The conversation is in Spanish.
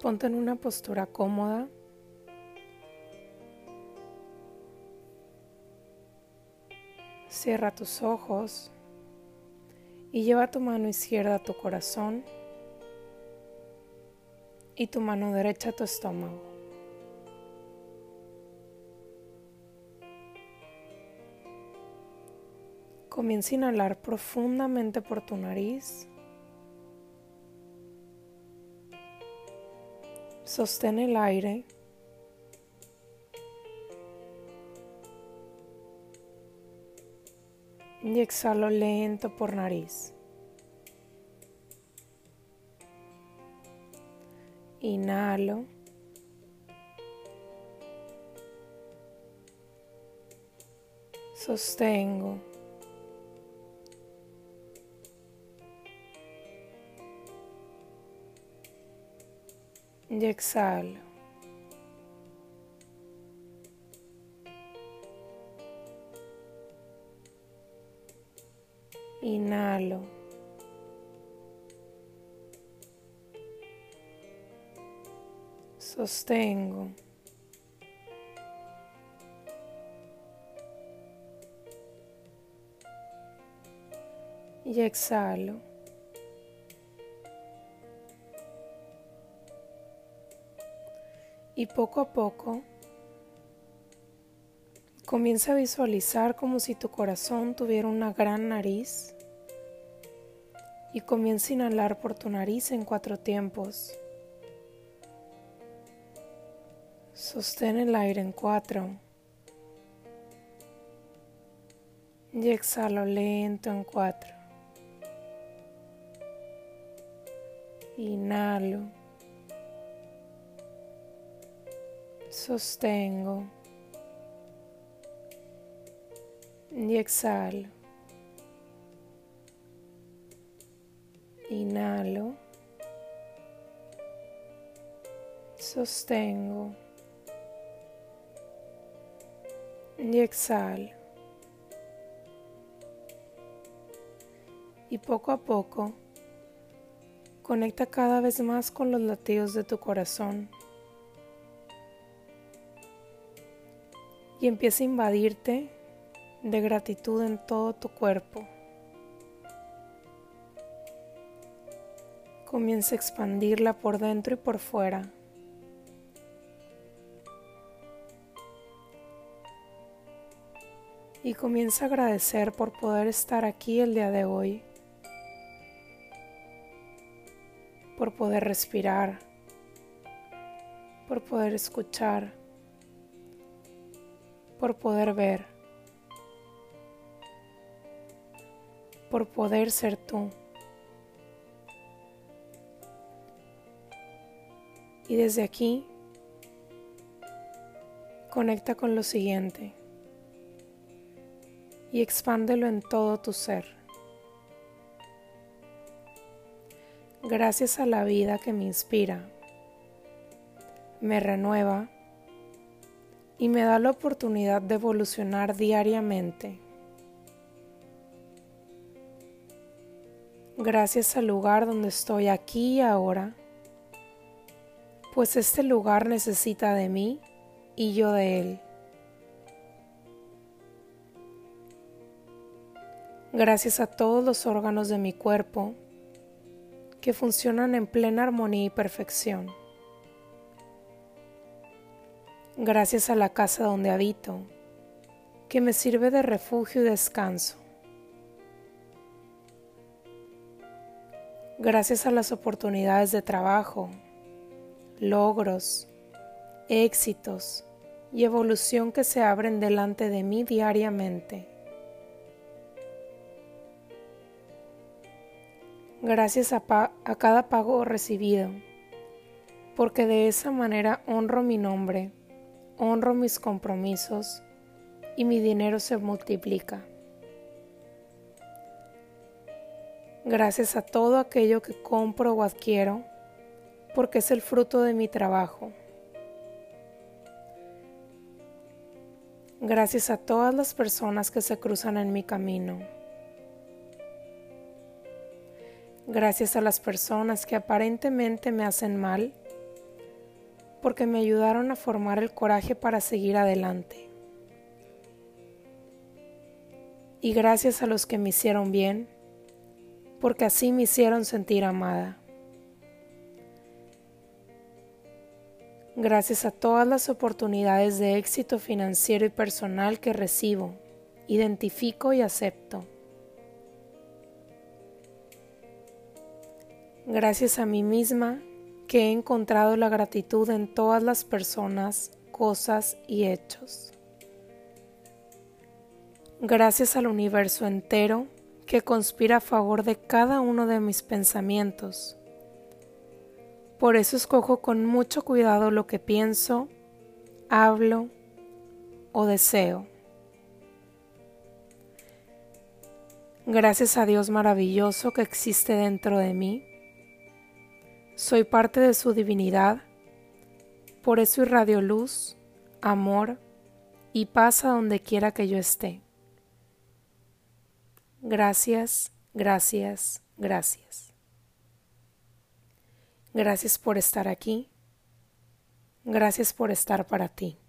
Ponte en una postura cómoda. Cierra tus ojos y lleva tu mano izquierda a tu corazón y tu mano derecha a tu estómago. Comienza a inhalar profundamente por tu nariz. Sostén el aire. Y exhalo lento por nariz. Inhalo. Sostengo. Y exhalo. Inhalo. Sostengo. Y exhalo. Y poco a poco comienza a visualizar como si tu corazón tuviera una gran nariz y comienza a inhalar por tu nariz en cuatro tiempos. Sostén el aire en cuatro. Y exhalo lento en cuatro. Inhalo. Sostengo y exhalo. Inhalo, sostengo y exhalo. Y poco a poco, conecta cada vez más con los latidos de tu corazón. Y empieza a invadirte de gratitud en todo tu cuerpo. Comienza a expandirla por dentro y por fuera. Y comienza a agradecer por poder estar aquí el día de hoy, por poder respirar, por poder escuchar por poder ver, por poder ser tú. Y desde aquí, conecta con lo siguiente y expándelo en todo tu ser. Gracias a la vida que me inspira, me renueva y me da la oportunidad de evolucionar diariamente. Gracias al lugar donde estoy aquí y ahora, pues este lugar necesita de mí y yo de él. Gracias a todos los órganos de mi cuerpo que funcionan en plena armonía y perfección gracias a la casa donde habito, que me sirve de refugio y descanso. Gracias a las oportunidades de trabajo, logros, éxitos y evolución que se abren delante de mí diariamente. Gracias a, cada pago recibido, porque de esa manera honro mi nombre honro mis compromisos y mi dinero se multiplica. Gracias a todo aquello que compro o adquiero, porque es el fruto de mi trabajo. Gracias a todas las personas que se cruzan en mi camino. Gracias a las personas que aparentemente me hacen mal, porque me ayudaron a formar el coraje para seguir adelante. Y gracias a los que me hicieron bien, porque así me hicieron sentir amada. Gracias a todas las oportunidades de éxito financiero y personal que recibo, identifico y acepto. Gracias a mí misma que he encontrado la gratitud en todas las personas, cosas y hechos. Gracias al universo entero que conspira a favor de cada uno de mis pensamientos. Por eso escojo con mucho cuidado lo que pienso, hablo o deseo. Gracias a Dios maravilloso que existe dentro de mí soy parte de su divinidad, por eso irradio luz, amor y paz a donde quiera que yo esté. Gracias, gracias, gracias. Gracias por estar aquí. Gracias por estar para ti.